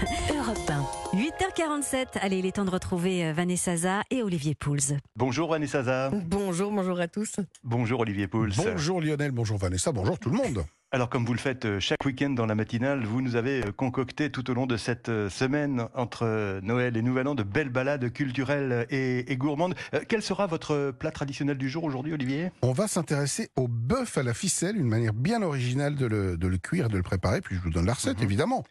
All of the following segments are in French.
Europe 1. 8h47. Allez, il est temps de retrouver euh, Vanessa Za et Olivier Pouls. Bonjour Vanessa Za. Bonjour, bonjour à tous. Bonjour Olivier Pouls. Bonjour Lionel, bonjour Vanessa, bonjour tout le monde. Alors comme vous le faites euh, chaque week-end dans la matinale, vous nous avez euh, concocté tout au long de cette semaine entre Noël et Nouvel An de belles balades culturelles et, gourmandes. Quel sera votre plat traditionnel du jour aujourd'hui Olivier? On va s'intéresser au bœuf à la ficelle, une manière bien originale de le, cuire et de le préparer, puis je vous donne la recette mhm. évidemment.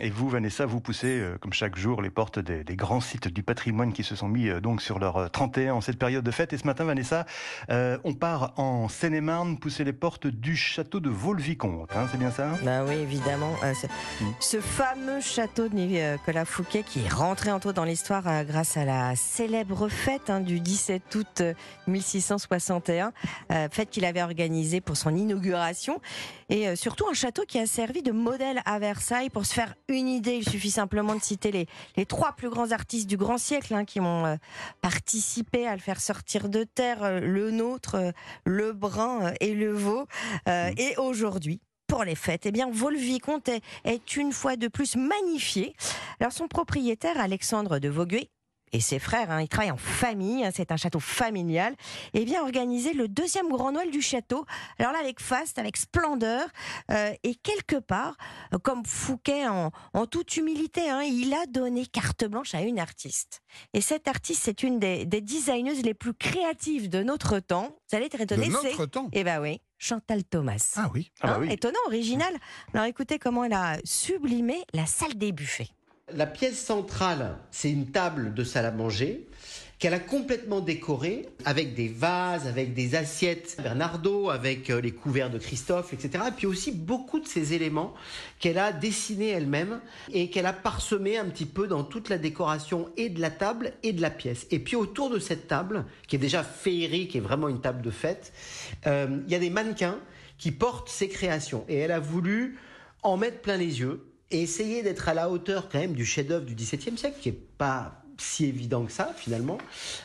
Et vous, Vanessa, vous poussez, euh, comme chaque jour, les portes des, grands sites du patrimoine qui se sont mis euh, donc sur leur 31 euh, en cette période de fête. Et ce matin, Vanessa, on part en Seine-et-Marne, pousser les portes du château de Vaux-le-Vicomte. Hein, c'est bien ça? Bah oui, évidemment. Mm. ce, fameux château de Nicolas Fouquet qui est rentré en tout dans l'histoire grâce à la célèbre fête hein, du 17 août 1661, fête qu'il avait organisée pour son inauguration. Et surtout un château qui a servi de modèle à Versailles pour se faire une idée, il suffit simplement de citer les, les trois plus grands artistes du grand siècle hein, qui ont euh, participé à le faire sortir de terre, euh, le nôtre, euh, le brun et le veau. Mmh. Et aujourd'hui, pour les fêtes, eh bien, Vaux-le-Vicomte est, est, une fois de plus magnifié. Alors, son propriétaire, Alexandre de Vauguet, et ses frères, hein, ils travaillent en famille, hein, c'est un château familial, et bien organisé le deuxième grand Noël du château. Alors là, avec faste, avec splendeur, euh, et quelque part, comme Fouquet en, toute humilité, hein, il a donné carte blanche à une artiste. Et cette artiste, c'est une des, des designeuses les plus créatives de notre temps. Vous allez être étonné. De notre temps Eh ben oui. Chantal Thomas. Ah oui. Ah bah oui. Étonnant, original. Alors écoutez comment elle a sublimé la salle des buffets. La pièce centrale, c'est une table de salle à manger qu'elle a complètement décorée avec des vases, avec des assiettes Bernardo, avec euh, les couverts de Christophe, etc. Et puis aussi beaucoup de ces éléments qu'elle a dessinés elle-même et qu'elle a parsemés un petit peu dans toute la décoration et de la table et de la pièce. Et puis autour de cette table, qui est déjà féerique et vraiment une table de fête, euh, il y a des mannequins qui portent ses créations. Et elle a voulu en mettre plein les yeux et essayer d'être à la hauteur quand même du chef-d'œuvre du XVIIe siècle, qui est pas si évident que ça finalement,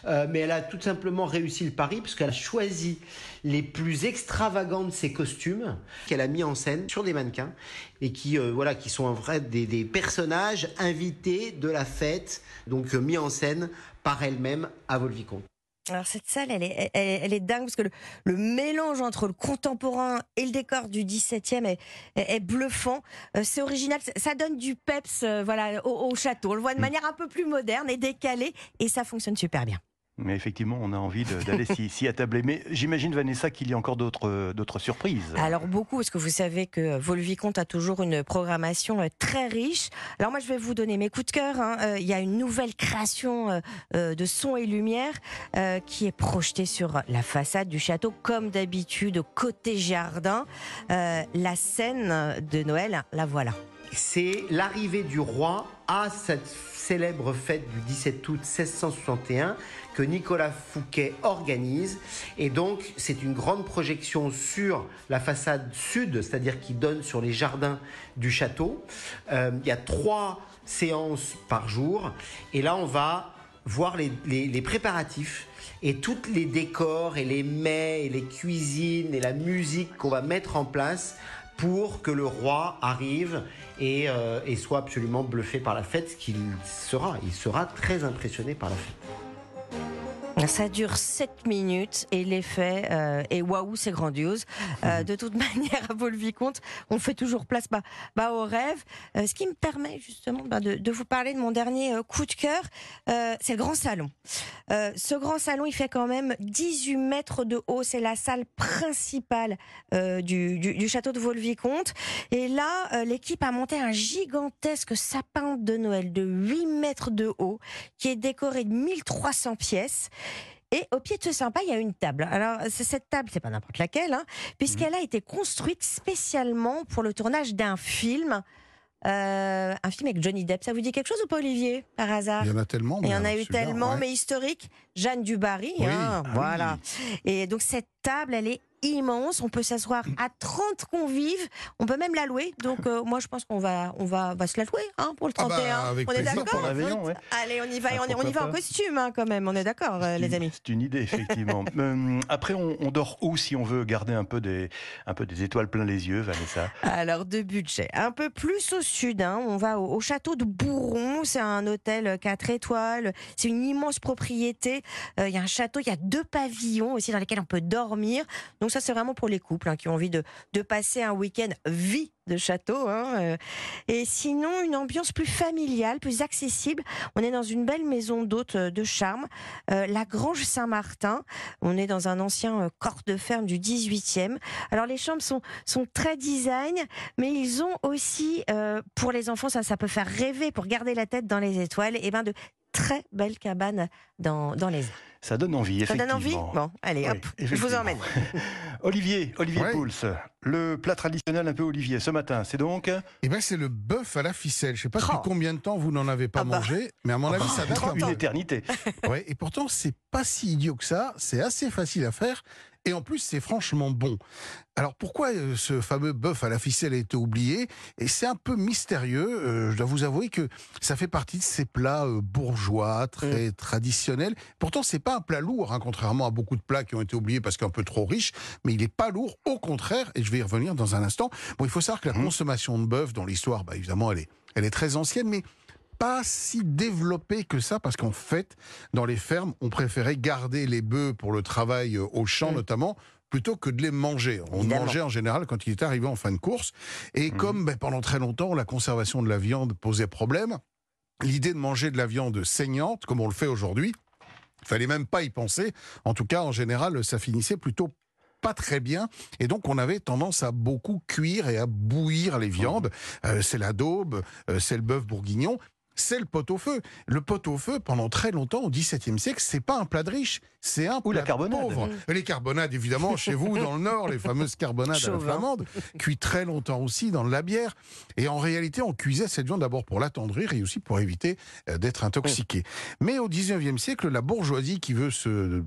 euh, mais elle a tout simplement réussi le pari parce qu'elle a choisi les plus extravagants de ses costumes qu'elle a mis en scène sur des mannequins et qui euh, voilà qui sont en vrai des, des, personnages invités de la fête, donc euh, mis en scène par elle-même à Volvicomte. Alors cette salle, elle est, elle, est dingue parce que le, mélange entre le contemporain et le décor du 17e est, bluffant. Euh, c'est original, ça donne du peps euh, voilà, au, au, château. On le voit de mm. manière un peu plus moderne et décalée et ça fonctionne super bien. Mais effectivement, on a envie d'aller s'y attabler. Mais j'imagine, Vanessa, qu'il y a encore d'autres surprises. Alors beaucoup, parce que vous savez que Volvicomte a toujours une programmation euh, très riche. Alors moi, je vais vous donner mes coups de cœur. Hein. Euh, il y a une nouvelle création euh, de son et lumière qui est projetée sur la façade du château, comme d'habitude, côté jardin. la scène de Noël, la voilà. C'est l'arrivée du roi à cette célèbre fête du 17 août 1661 que Nicolas Fouquet organise. Et donc, c'est une grande projection sur la façade sud, c'est-à-dire qui donne sur les jardins du château. Euh, il y a trois séances par jour. Et là, on va voir les, les préparatifs et tous les décors et les mets et les cuisines et la musique qu'on va mettre en place pour que le roi arrive et, euh, et soit absolument bluffé par la fête, ce qu'il sera. Il sera très impressionné par la fête. Ça dure 7 minutes et l'effet euh, est waouh, c'est grandiose. Euh, de toute manière, à Vaux-le-Vicomte, on fait toujours place bah, bah au rêve. Euh, ce qui me permet justement bah, de, de, vous parler de mon dernier euh, coup de cœur, euh, c'est le grand salon. ce grand salon, il fait quand même 18 mètres de haut. C'est la salle principale du, du, du, château de Vaux-le-Vicomte. Et là, l'équipe a monté un gigantesque sapin de Noël de 8 mètres de haut qui est décoré de 1300 pièces. Et au pied de ce sympa, il y a une table. Alors, cette table, c'est pas n'importe laquelle, hein, puisqu'elle a été construite spécialement pour le tournage d'un film. Euh, un film avec Johnny Depp, ça vous dit quelque chose ou pas Olivier, par hasard? Il y en a tellement. Il y en a eu tellement, mais historique. Jeanne Dubarry, hein, ah voilà. Et donc cette table, elle est immense. On peut s'asseoir à 30 convives. On peut même la louer. Donc, euh, moi, je pense qu'on va, on va, va se la louer hein, pour le Ah bah, 31. avec on est d'accord ouais. Allez, on y va, Ah, on, y- on y pourquoi va en costume hein, quand même. On est d'accord, euh, les amis. C'est une idée, effectivement. Euh, après, on, on dort où si on veut garder un peu des, un peu des étoiles plein les yeux, Vanessa? Alors, de budget. Un peu plus au sud, hein, on va au, au château de Bourron. C'est un hôtel 4 étoiles. C'est une immense propriété. Euh, Il y a un château, il y a deux pavillons aussi dans lesquels on peut dormir. Donc, ça, c'est vraiment pour les couples hein, qui ont envie de, passer un week-end vie de château. hein, euh. Et sinon, une ambiance plus familiale, plus accessible. On est dans une belle maison d'hôtes euh, de charme, euh, la Grange Saint-Martin. On est dans un ancien corps de ferme du 18e. Alors, les chambres sont, très design, mais ils ont aussi, pour les enfants, ça, peut faire rêver, pour garder la tête dans les étoiles, et ben de très belles cabanes dans, dans les airs. Ça donne envie, Ça donne effectivement. envie Bon, allez, Oui, hop, je vous emmène. Olivier, Olivier Ouais. Pouls, le plat traditionnel un peu Olivier ce matin, c'est donc Eh ben, c'est le bœuf à la ficelle. Je sais pas Oh. depuis combien de temps vous n'en avez pas Ah bah. mangé, mais à mon avis, ça date un une éternité. Ouais, et pourtant, c'est pas si idiot que ça. C'est assez facile à faire. Et en plus, c'est franchement bon. Alors pourquoi euh, ce fameux bœuf à la ficelle a été oublié? Et c'est un peu mystérieux. euh, je dois vous avouer que ça fait partie de ces plats euh, bourgeois, très traditionnels. Pourtant, c'est pas un plat lourd, hein, contrairement à beaucoup de plats qui ont été oubliés parce qu'un peu trop riches. Mais il est pas lourd, au contraire. Et je vais y revenir dans un instant. Bon, il faut savoir que la consommation de bœuf dans l'histoire, bah, évidemment, elle est, elle est très ancienne, mais pas si développée que ça, parce qu'en fait, dans les fermes, on préférait garder les bœufs pour le travail euh, au champ notamment, plutôt que de les manger. On Évidemment. mangeait en général quand il était arrivé en fin de course. Et comme ben, pendant très longtemps, la conservation de la viande posait problème, l'idée de manger de la viande saignante, comme on le fait aujourd'hui, il fallait même pas y penser. En tout cas, en général, ça finissait plutôt pas très bien et donc on avait tendance à beaucoup cuire et à bouillir les viandes. Euh, c'est la daube, euh, c'est le bœuf bourguignon. C'est le pot-au-feu. Le pot-au-feu, pendant très longtemps, au XVIIe siècle, c'est pas un plat de riche, c'est un Ou plat la carbonade. de pauvre. Les carbonades, évidemment, chez vous, dans le Nord, les fameuses carbonades à la Chauvin. flamande, cuit très longtemps aussi dans de la bière. Et en réalité, on cuisait cette viande d'abord pour l'attendrir et aussi pour éviter euh, d'être intoxiqué. Mais au XIXe siècle, la bourgeoisie qui veut se euh,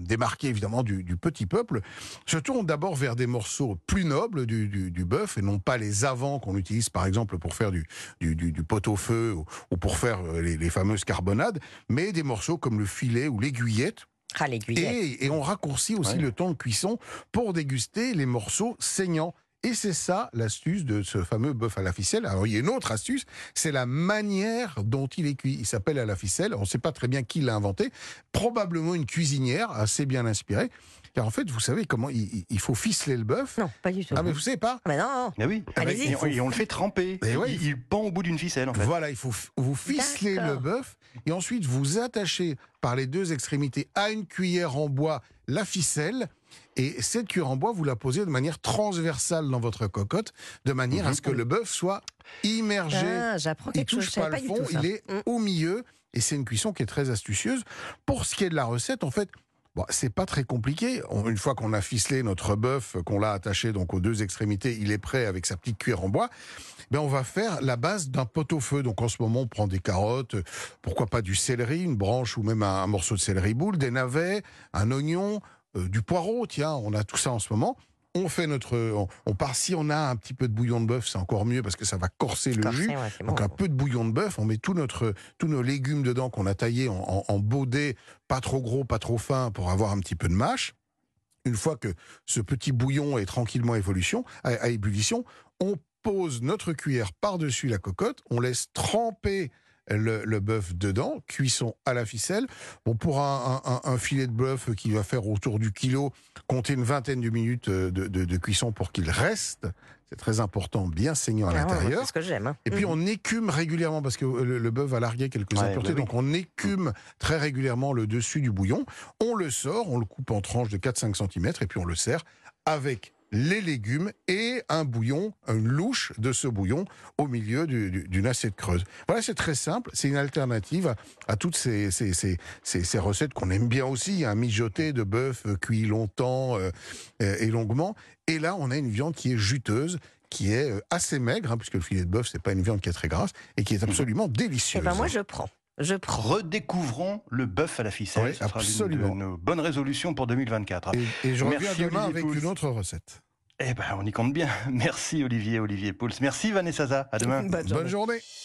démarquer évidemment du, du petit peuple se tourne d'abord vers des morceaux plus nobles du, du, du bœuf et non pas les avants qu'on utilise par exemple pour faire du, du, du, du pot-au-feu ou, ou pour faire euh, les, les fameuses carbonades, mais des morceaux comme le filet ou l'aiguillette. Ah. Et, et on raccourcit aussi Ouais. le temps de cuisson pour déguster les morceaux saignants. Et c'est ça l'astuce de ce fameux bœuf à la ficelle. Alors il y a une autre astuce, c'est la manière dont il est cuit. Il s'appelle à la ficelle, on ne sait pas très bien qui l'a inventé, probablement une cuisinière assez bien inspirée. Car en fait, vous savez comment il, faut ficeler le bœuf. Non, pas du tout. Ah mais vous savez pas Ah, bah non, Ah oui, Allez-y. et, on- et on le fait tremper. Eh ouais, il, il pend au bout d'une ficelle en fait. Voilà, il faut f- vous ficeler D'accord. le bœuf et ensuite vous attachez par les deux extrémités à une cuillère en bois la ficelle. Et cette cuillère en bois, vous la posez de manière transversale dans votre cocotte, de manière à ce que le bœuf soit immergé. Ah, j'apprends il quelque chose. touche pas le fond, il est Mm. au milieu. Et c'est une cuisson qui est très astucieuse. Pour ce qui est de la recette, en fait, bon, c'est pas très compliqué. On- une fois qu'on a ficelé notre bœuf, qu'on l'a attaché donc aux deux extrémités, il est prêt avec sa petite cuillère en bois. Ben, on va faire la base d'un pot-au-feu. Donc en ce moment, on prend des carottes, euh, pourquoi pas du céleri, une branche ou même un, un morceau de céleri boule, des navets, un oignon, euh, du poireau. Tiens, on a tout ça en ce moment. On fait notre, on, on part si on a un petit peu de bouillon de bœuf, c'est encore mieux parce que ça va corser le jus. ouais, Donc bon. un peu de bouillon de bœuf, on met tout notre, tous nos légumes dedans qu'on a taillés en, en, pas trop gros, pas trop fin, pour avoir un petit peu de mâche. Une fois que ce petit bouillon est tranquillement évolution, à, à ébullition, on pose notre cuillère par-dessus la cocotte, on laisse tremper le, le bœuf dedans, cuisson à la ficelle. Bon, pour un, un- un- un filet de bœuf qui va faire autour du kilo, comptez une vingtaine de minutes de, de- de cuisson pour qu'il reste. C'est très important, bien saignant à Ah l'intérieur. C'est ce que j'aime. hein. Et puis Mhm. on écume régulièrement parce que le, le bœuf va larguer quelques Ouais, impuretés, bah oui. donc on écume très régulièrement le dessus du bouillon. On le sort, on le coupe en tranches de 4-5 cm et puis on le sert avec les légumes et un bouillon, une louche de ce bouillon au milieu du- du- d'une assiette creuse. Voilà, c'est très simple, c'est une alternative à, toutes ces, ces, ces, ces- ces recettes qu'on aime bien aussi, un mijoté de bœuf euh, cuit longtemps euh, euh, et longuement. Et là, on a une viande qui est juteuse, qui est assez maigre, hein, puisque le filet de bœuf, c'est pas une viande qui est très grasse, et qui est absolument Eh délicieuse. ben moi je prends. Je prends. Redécouvrons le bœuf à la ficelle. Oui, Ce sera absolument. de nos bonnes résolutions pour 2024. Et, et je reviens demain Olivier avec Pouls. une autre recette. Eh ben, on y compte bien. Merci Olivier, Olivier Pouls. Merci Vanessa Zaza. À demain. Bonne Bonne journée.